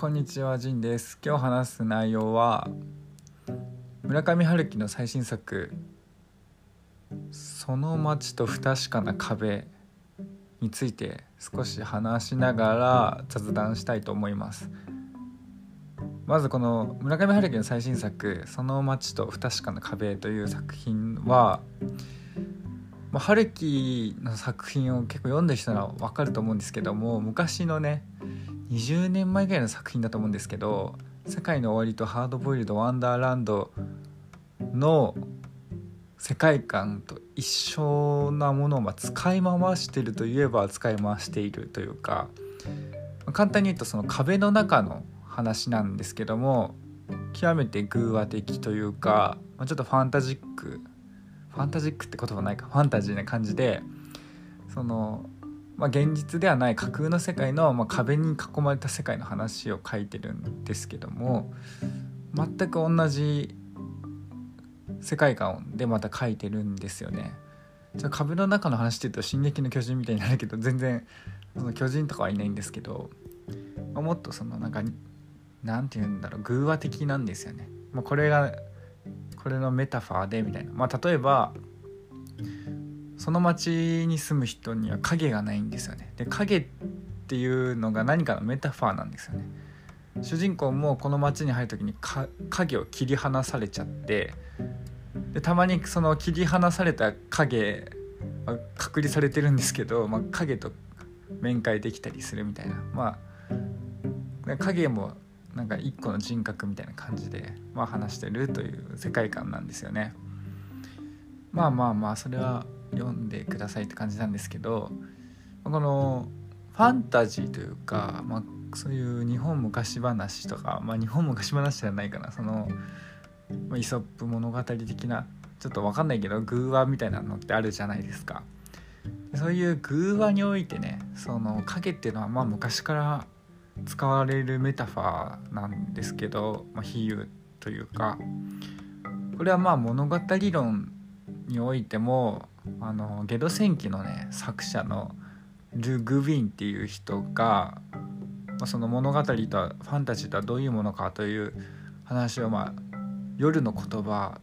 こんにちは、ジンです。今日話す内容は村上春樹の最新作「その街と不確かな壁」について少し話しながら雑談したいと思います。まずこの村上春樹の最新作「その街と不確かな壁」という作品はま、春樹の作品を結構読んでる人なら分かると思うんですけども昔のね20年前ぐらいの作品だと思うんですけど「世界の終わり」と「ハードボイルド・ワンダーランド」の世界観と一緒なものをま使い回してるといえば使い回しているというか簡単に言うとその壁の中の話なんですけども極めて偶話的というかちょっとファンタジックファンタジックって言葉ないかファンタジーな感じでそのまあ、現実ではない架空の世界の、まあ、壁に囲まれた世界の話を書いてるんですけども全く同じ世界観でまた書いてるんですよね。じゃ壁の中の話って言うと「進撃の巨人」みたいになるけど全然その巨人とかはいないんですけど、まあ、もっとそのなんかなんて言うんだろう偶話的なんですよね。まあ、これがこれのメタファーでみたいな。まあ、例えばその町に住む人には影がないんですよね。で影っていうのが何かのメタファーなんですよね。主人公もこの町に入る時に影を切り離されちゃってでたまにその切り離された影は隔離されてるんですけど、まあ、影と面会できたりするみたいな。まあ影もなんか一個の人格みたいな感じで、まあ、話してるという世界観なんですよね。まあまあまあそれは読んでくださいって感じなんですけどこのファンタジーというか、まあ、そういう日本昔話とか、まあ、日本昔話じゃないかなその、まあ、イソップ物語的なちょっと分かんないけど偶話みたいなのってあるじゃないですか。そういう偶話においてねその影っていうのはまあ昔から使われるメタファーなんですけど、まあ、比喩というかこれはまあ物語論においてもあのゲド戦記のね作者のル・グビンっていう人が、まあ、その物語とはファンタジーとはどういうものかという話を、まあ、夜の言葉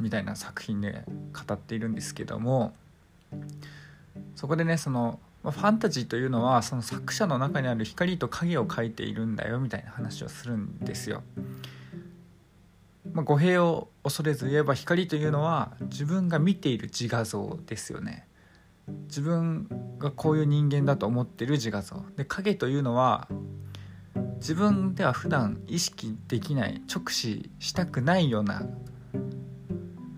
みたいな作品で語っているんですけどもそこでねその、まあ、ファンタジーというのはその作者の中にある光と影を描いているんだよみたいな話をするんですよ。まあ、語弊を恐れず言えば光というのは自分が見ている自画像ですよね。自分がこういう人間だと思ってる自画像。で影というのは自分では普段意識できない直視したくないような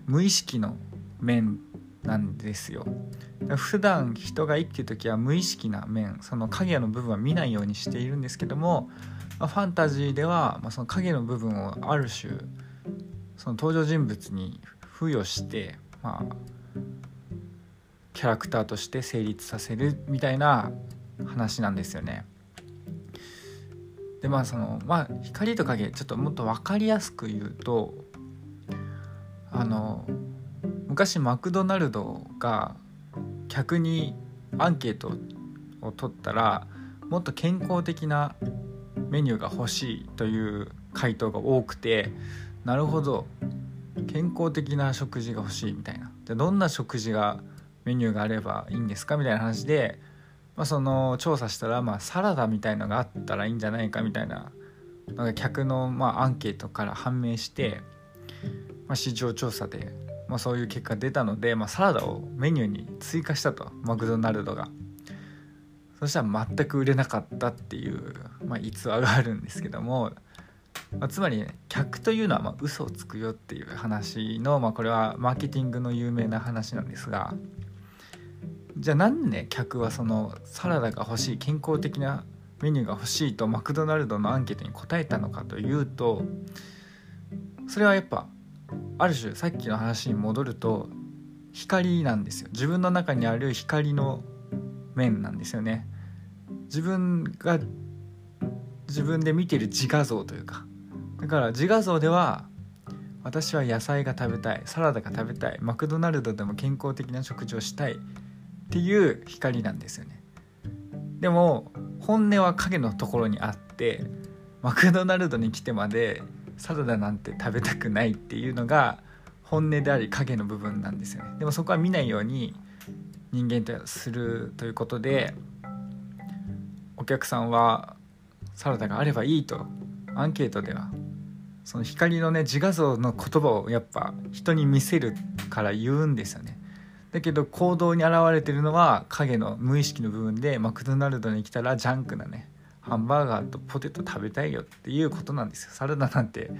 無意識の面なんですよ。普段人が生きてる時は無意識な面その影の部分は見ないようにしているんですけども、まあ、ファンタジーでは、まあ、その影の部分をある種その登場人物に付与してまあキャラクターとして成立させるみたいな話なんですよね。でまあそのまあ光と影ちょっともっと分かりやすく言うとあの昔マクドナルドが客にアンケートを取ったらもっと健康的なメニューが欲しいという回答が多くてなるほど。健康的な食事が欲しいみたいな。じゃどんな食事がメニューがあればいいんですかみたいな話で、まあ、その調査したら、まあ、サラダみたいのがあったらいいんじゃないかみたいな。なんか客の、まあ、アンケートから判明して、まあ、市場調査で、まあ、そういう結果出たので、まあ、サラダをメニューに追加したと。マクドナルドが。そしたら全く売れなかったっていう、まあ、逸話があるんですけどもまあ、つまり、ね、客というのはまあ嘘をつくよっていう話の、まあ、これはマーケティングの有名な話なんですがじゃあなんで、ね、客はそのサラダが欲しい健康的なメニューが欲しいとマクドナルドのアンケートに答えたのかというとそれはやっぱある種さっきの話に戻ると光なんですよ。自分の中にある光の面なんですよね。自分が自分で見てる自画像というかだから自画像では私は野菜が食べたいサラダが食べたいマクドナルドでも健康的な食事をしたいっていう光なんですよね。でも本音は影のところにあってマクドナルドに来てまでサラダなんて食べたくないっていうのが本音であり影の部分なんですよね。でもそこは見ないように人間とするということでお客さんはサラダがあればいいとアンケートではその光のね自画像の言葉をやっぱ人に見せるから言うんですよね。だけど行動に現れてるのは影の無意識の部分でマクドナルドに来たらジャンクなねハンバーガーとポテト食べたいよっていうことなんですよ。サラダなんて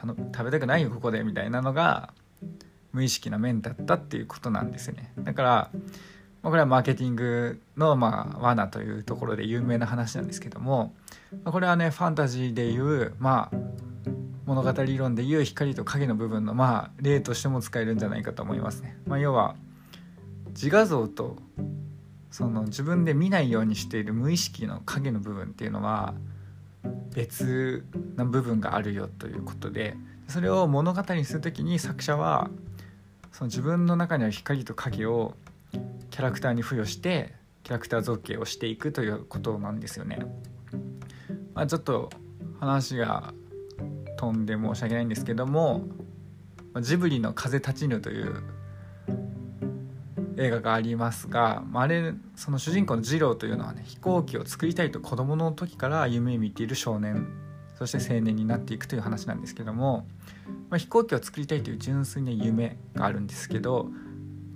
食べたくないよここでみたいなのが無意識な面だったっていうことなんですよね。だから、これはマーケティングのまあ罠というところで有名な話なんですけども、まあ、これはねファンタジーでいうまあ物語理論でいう光と影の部分のまあ例としても使えるんじゃないかと思いますね。まあ、要は自画像とその自分で見ないようにしている無意識の影の部分っていうのは別な部分があるよということでそれを物語にする時に作者はその自分の中にある光と影をキャラクターに付与してキャラクター造形をしていくということなんですよね。まあ、ちょっと話が飛んで申し訳ないんですけどもジブリの「風立ちぬ」という映画がありますがあれその主人公の次郎というのはね飛行機を作りたいと子供の時から夢見ている少年そして青年になっていくという話なんですけども、まあ、飛行機を作りたいという純粋な夢があるんですけど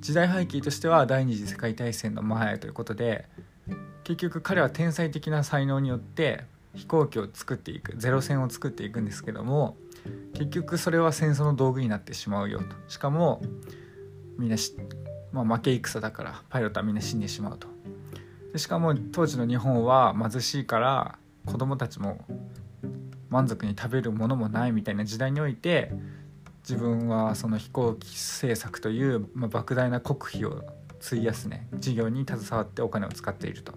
時代背景としては第二次世界大戦の前ということで結局彼は天才的な才能によって飛行機を作っていくゼロ戦を作っていくんですけども結局それは戦争の道具になってしまうよと。しかもみんなまあ、負け戦だからパイロットはみんな死んでしまうと。でしかも当時の日本は貧しいから子供たちも満足に食べるものもないみたいな時代において自分はその飛行機製作という、まあ、莫大な国費を費やすね事業に携わってお金を使っていると。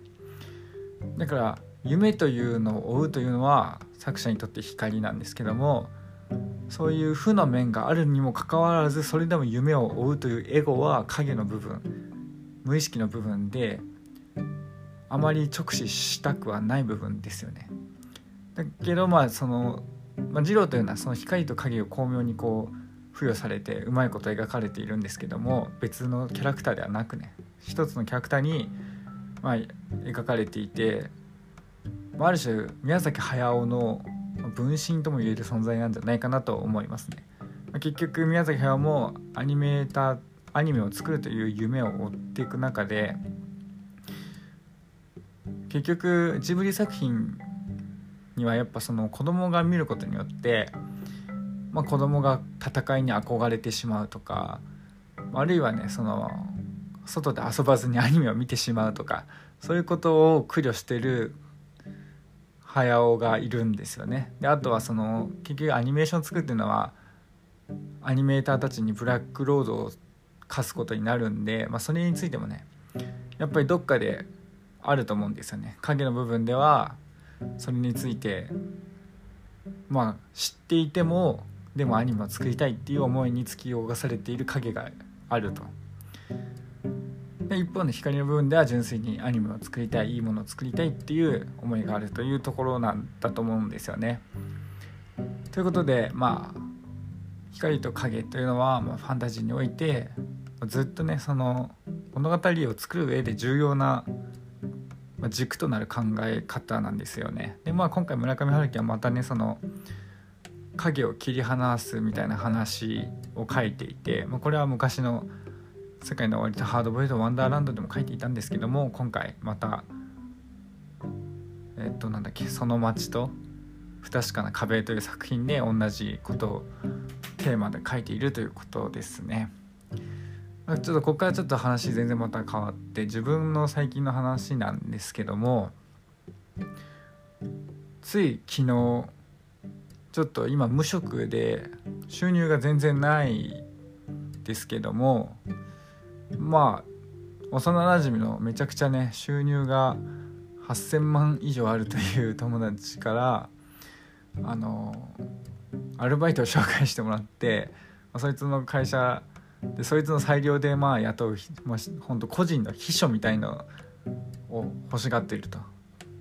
だから夢というのを追うというのは作者にとって光なんですけどもそういう負の面があるにもかかわらずそれでも夢を追うというエゴは影の部分無意識の部分であまり直視したくはない部分ですよね。だけどまあその、まあ、二郎というのはその光と影を巧妙にこう付与されてうまいこと描かれているんですけども別のキャラクターではなくね一つのキャラクターに、まあ、描かれていて、あ、る種宮崎駿の分身とも言える存在なんじゃないかなと思いますね。結局宮崎駿もアニメーターアニメを作るという夢を追っていく中で結局ジブリ作品にはやっぱその子供が見ることによって、まあ、子供が戦いに憧れてしまうとかあるいはねその外で遊ばずにアニメを見てしまうとかそういうことを苦慮してる駿がいるんですよね。であとはその結局アニメーション作っていうのはアニメーターたちにブラックロードを課すことになるんで、まあ、それについてもねやっぱりどっかであると思うんですよね。影の部分ではそれについてまあ知っていてもでもアニメを作りたいっていう思いに突き動かされている影があると。で一方の光の部分では純粋にアニメを作りたいいいものを作りたいっていう思いがあるというところなんだと思うんですよね。ということでまあ光と影というのは、まあ、ファンタジーにおいてずっとねその物語を作る上で重要な軸となる考え方なんですよね。でまあ今回村上春樹はまたねその影を切り離すみたいな話を書いていて、まあ、これは昔の世界の終わりとハードボイルドワンダーランドでも書いていたんですけども今回またえっとなんだっけその街と不確かな壁という作品で同じことをテーマで書いているということですね。ちょっとここからちょっと話全然また変わって自分の最近の話なんですけどもつい昨日ちょっと今無職で収入が全然ないですけどもまあ幼なじみのめちゃくちゃね収入が8,000万以上あるという友達からあのアルバイトを紹介してもらって、ま、そいつの会社でそいつの裁量でまあ雇う、まあ、本当個人の秘書みたいのを欲しがっていると。っ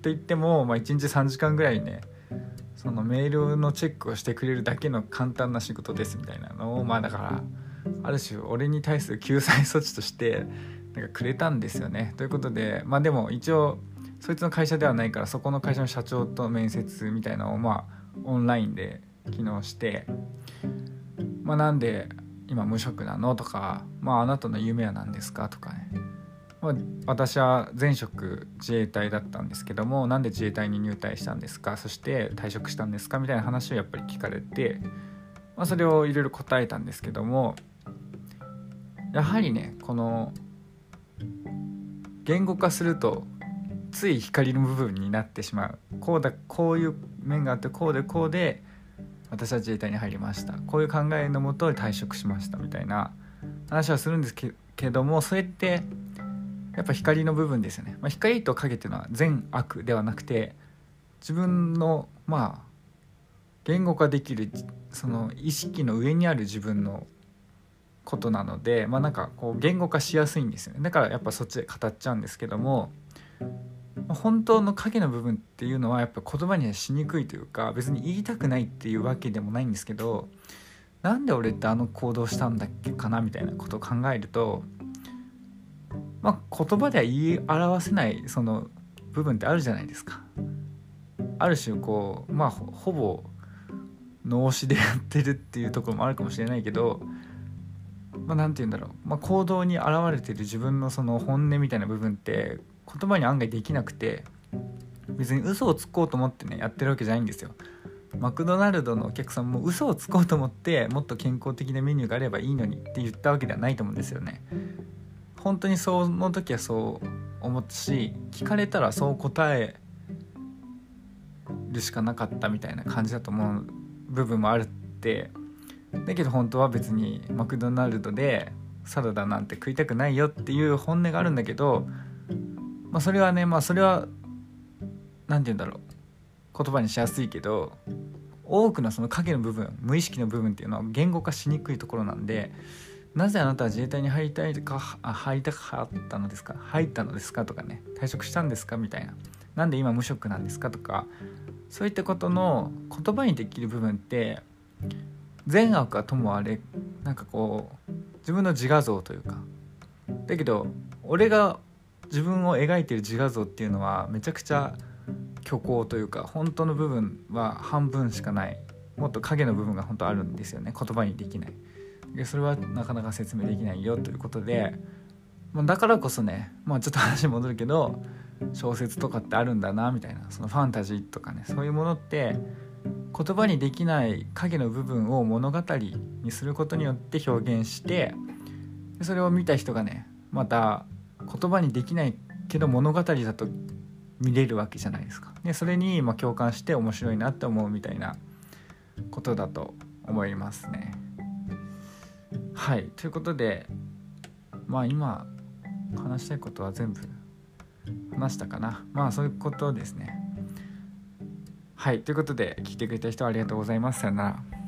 て言っても、まあ、1日3時間ぐらいねそのメールのチェックをしてくれるだけの簡単な仕事ですみたいなのをまあだからある種俺に対する救済措置としてなんかくれたんですよね。ということでまあでも一応そいつの会社ではないからそこの会社の社長と面接みたいなのをまあオンラインで昨日してまあなんで今無職なのとかまああなたの夢は何ですかとかねまあ、私は前職自衛隊だったんですけどもなんで自衛隊に入隊したんですかそして退職したんですかみたいな話をやっぱり聞かれて、まあ、それをいろいろ答えたんですけどもやはりねこの言語化するとつい光の部分になってしまう。こうだこういう面があってこうでこうで私は自衛隊に入りました。こういう考えのもと退職しましたみたいな話はするんですけどもそれってやっぱ光の部分ですよね、まあ、光と影っていうのは善悪ではなくて自分のまあ言語化できるその意識の上にある自分のことなのでまあなんかこう言語化しやすいんですよねだからやっぱそっちで語っちゃうんですけども本当の影の部分っていうのはやっぱ言葉にはしにくいというか別に言いたくないっていうわけでもないんですけどなんで俺ってあの行動したんだっけかなみたいなことを考えるとまあ、言葉では言い表せないその部分ってあるじゃないですか。ある種こうまあほぼ脳死でやってるっていうところもあるかもしれないけどまあ、なんて言うんだろう、まあ、行動に表れてる自分のその本音みたいな部分って言葉に案外できなくて別に嘘をつこうと思ってねやってるわけじゃないんですよ。マクドナルドのお客さんも嘘をつこうと思ってもっと健康的なメニューがあればいいのにって言ったわけではないと思うんですよね。本当にその時はそう思ったし聞かれたらそう答えるしかなかったみたいな感じだと思う部分もあるってだけど本当は別にマクドナルドでサラダなんて食いたくないよっていう本音があるんだけど、まあ、それはねまあそれは何て言うんだろう言葉にしやすいけど多くのその影の部分無意識の部分っていうのは言語化しにくいところなんでなぜあなたは自衛隊に入りたいか入りたかったのですか入ったのですかとかね退職したんですかみたいな。なんで今無職なんですかとかそういったことの言葉にできる部分って善悪はともあれなんかこう自分の自画像というか。だけど俺が自分を描いてる自画像っていうのはめちゃくちゃ虚構というか本当の部分は半分しかない。もっと影の部分が本当あるんですよね。言葉にできない。でそれはなかなか説明できないよということで、まあ、だからこそね、まあ、ちょっと話戻るけど小説とかってあるんだなみたいな。そのファンタジーとかねそういうものって言葉にできない影の部分を物語にすることによって表現してそれを見た人がねまた言葉にできないけど物語だと見れるわけじゃないですか。でそれにま共感して面白いなって思うみたいなことだと思いますね。はいということでまあ今話したいことは全部話したかなまあそういうことですねはいということで聞いてくれた人ありがとうございます。さよなら。